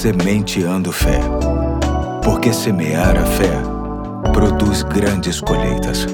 Sementeando Fé. Porque semear a fé produz grandes colheitas.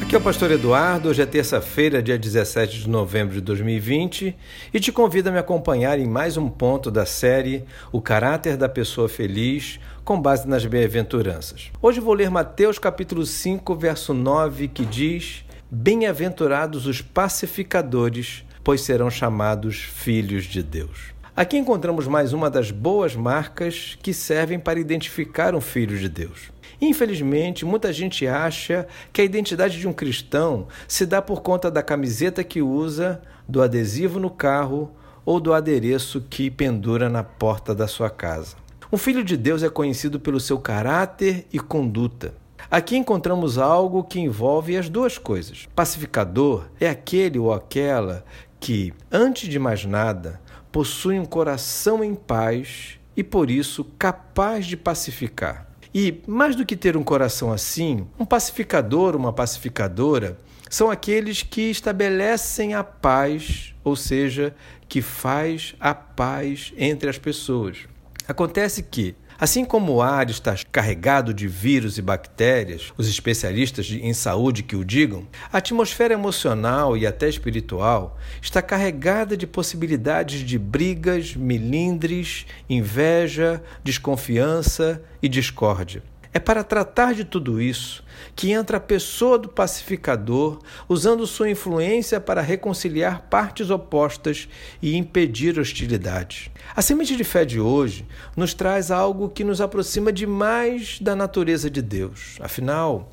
Aqui é o Pastor Eduardo, hoje é terça-feira, dia 17 de novembro de 2020, e te convido a me acompanhar em mais um ponto da série O Caráter da Pessoa Feliz, com base nas bem-aventuranças. Hoje vou ler Mateus capítulo 5, verso 9, que diz: Bem-aventurados os pacificadores, pois serão chamados filhos de Deus. Aqui encontramos mais uma das boas marcas que servem para identificar um filho de Deus. Infelizmente, muita gente acha que a identidade de um cristão se dá por conta da camiseta que usa, do adesivo no carro ou do adereço que pendura na porta da sua casa. Um filho de Deus é conhecido pelo seu caráter e conduta. Aqui encontramos algo que envolve as duas coisas. Pacificador é aquele ou aquela que, antes de mais nada, possui um coração em paz e, por isso, capaz de pacificar. E, mais do que ter um coração assim, um pacificador, uma pacificadora, são aqueles que estabelecem a paz, ou seja, que faz a paz entre as pessoas. Acontece que Assim como o ar está carregado de vírus e bactérias, os especialistas em saúde que o digam, a atmosfera emocional e até espiritual está carregada de possibilidades de brigas, milindres, inveja, desconfiança e discórdia. É para tratar de tudo isso que entra a pessoa do pacificador, usando sua influência para reconciliar partes opostas e impedir hostilidades. A semente de fé de hoje nos traz algo que nos aproxima demais da natureza de Deus. Afinal,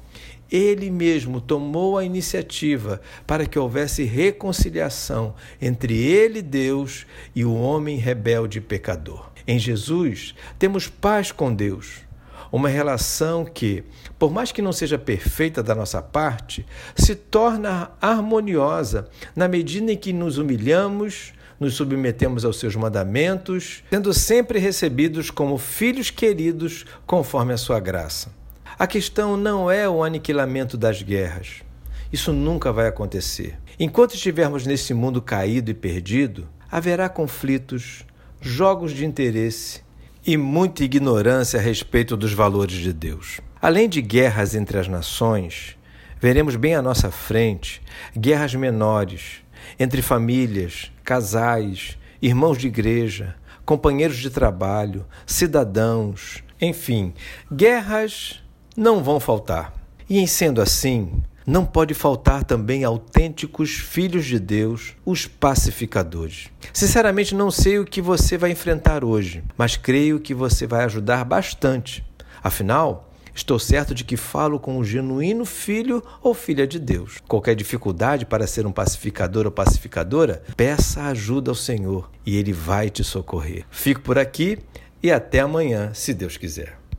ele mesmo tomou a iniciativa para que houvesse reconciliação entre ele, Deus, e o homem rebelde e pecador. Em Jesus, temos paz com Deus uma relação que, por mais que não seja perfeita da nossa parte, se torna harmoniosa na medida em que nos humilhamos, nos submetemos aos seus mandamentos, sendo sempre recebidos como filhos queridos conforme a sua graça. A questão não é o aniquilamento das guerras. Isso nunca vai acontecer. Enquanto estivermos nesse mundo caído e perdido, haverá conflitos, jogos de interesse, e muita ignorância a respeito dos valores de Deus. Além de guerras entre as nações, veremos bem à nossa frente guerras menores entre famílias, casais, irmãos de igreja, companheiros de trabalho, cidadãos, enfim, guerras não vão faltar. E em sendo assim, não pode faltar também autênticos filhos de Deus, os pacificadores. Sinceramente, não sei o que você vai enfrentar hoje, mas creio que você vai ajudar bastante. Afinal, Estou certo de que falo com um genuíno filho ou filha de Deus. Qualquer dificuldade para ser um pacificador ou pacificadora, peça ajuda ao Senhor e Ele vai te socorrer. Fico por aqui e até amanhã, se Deus quiser.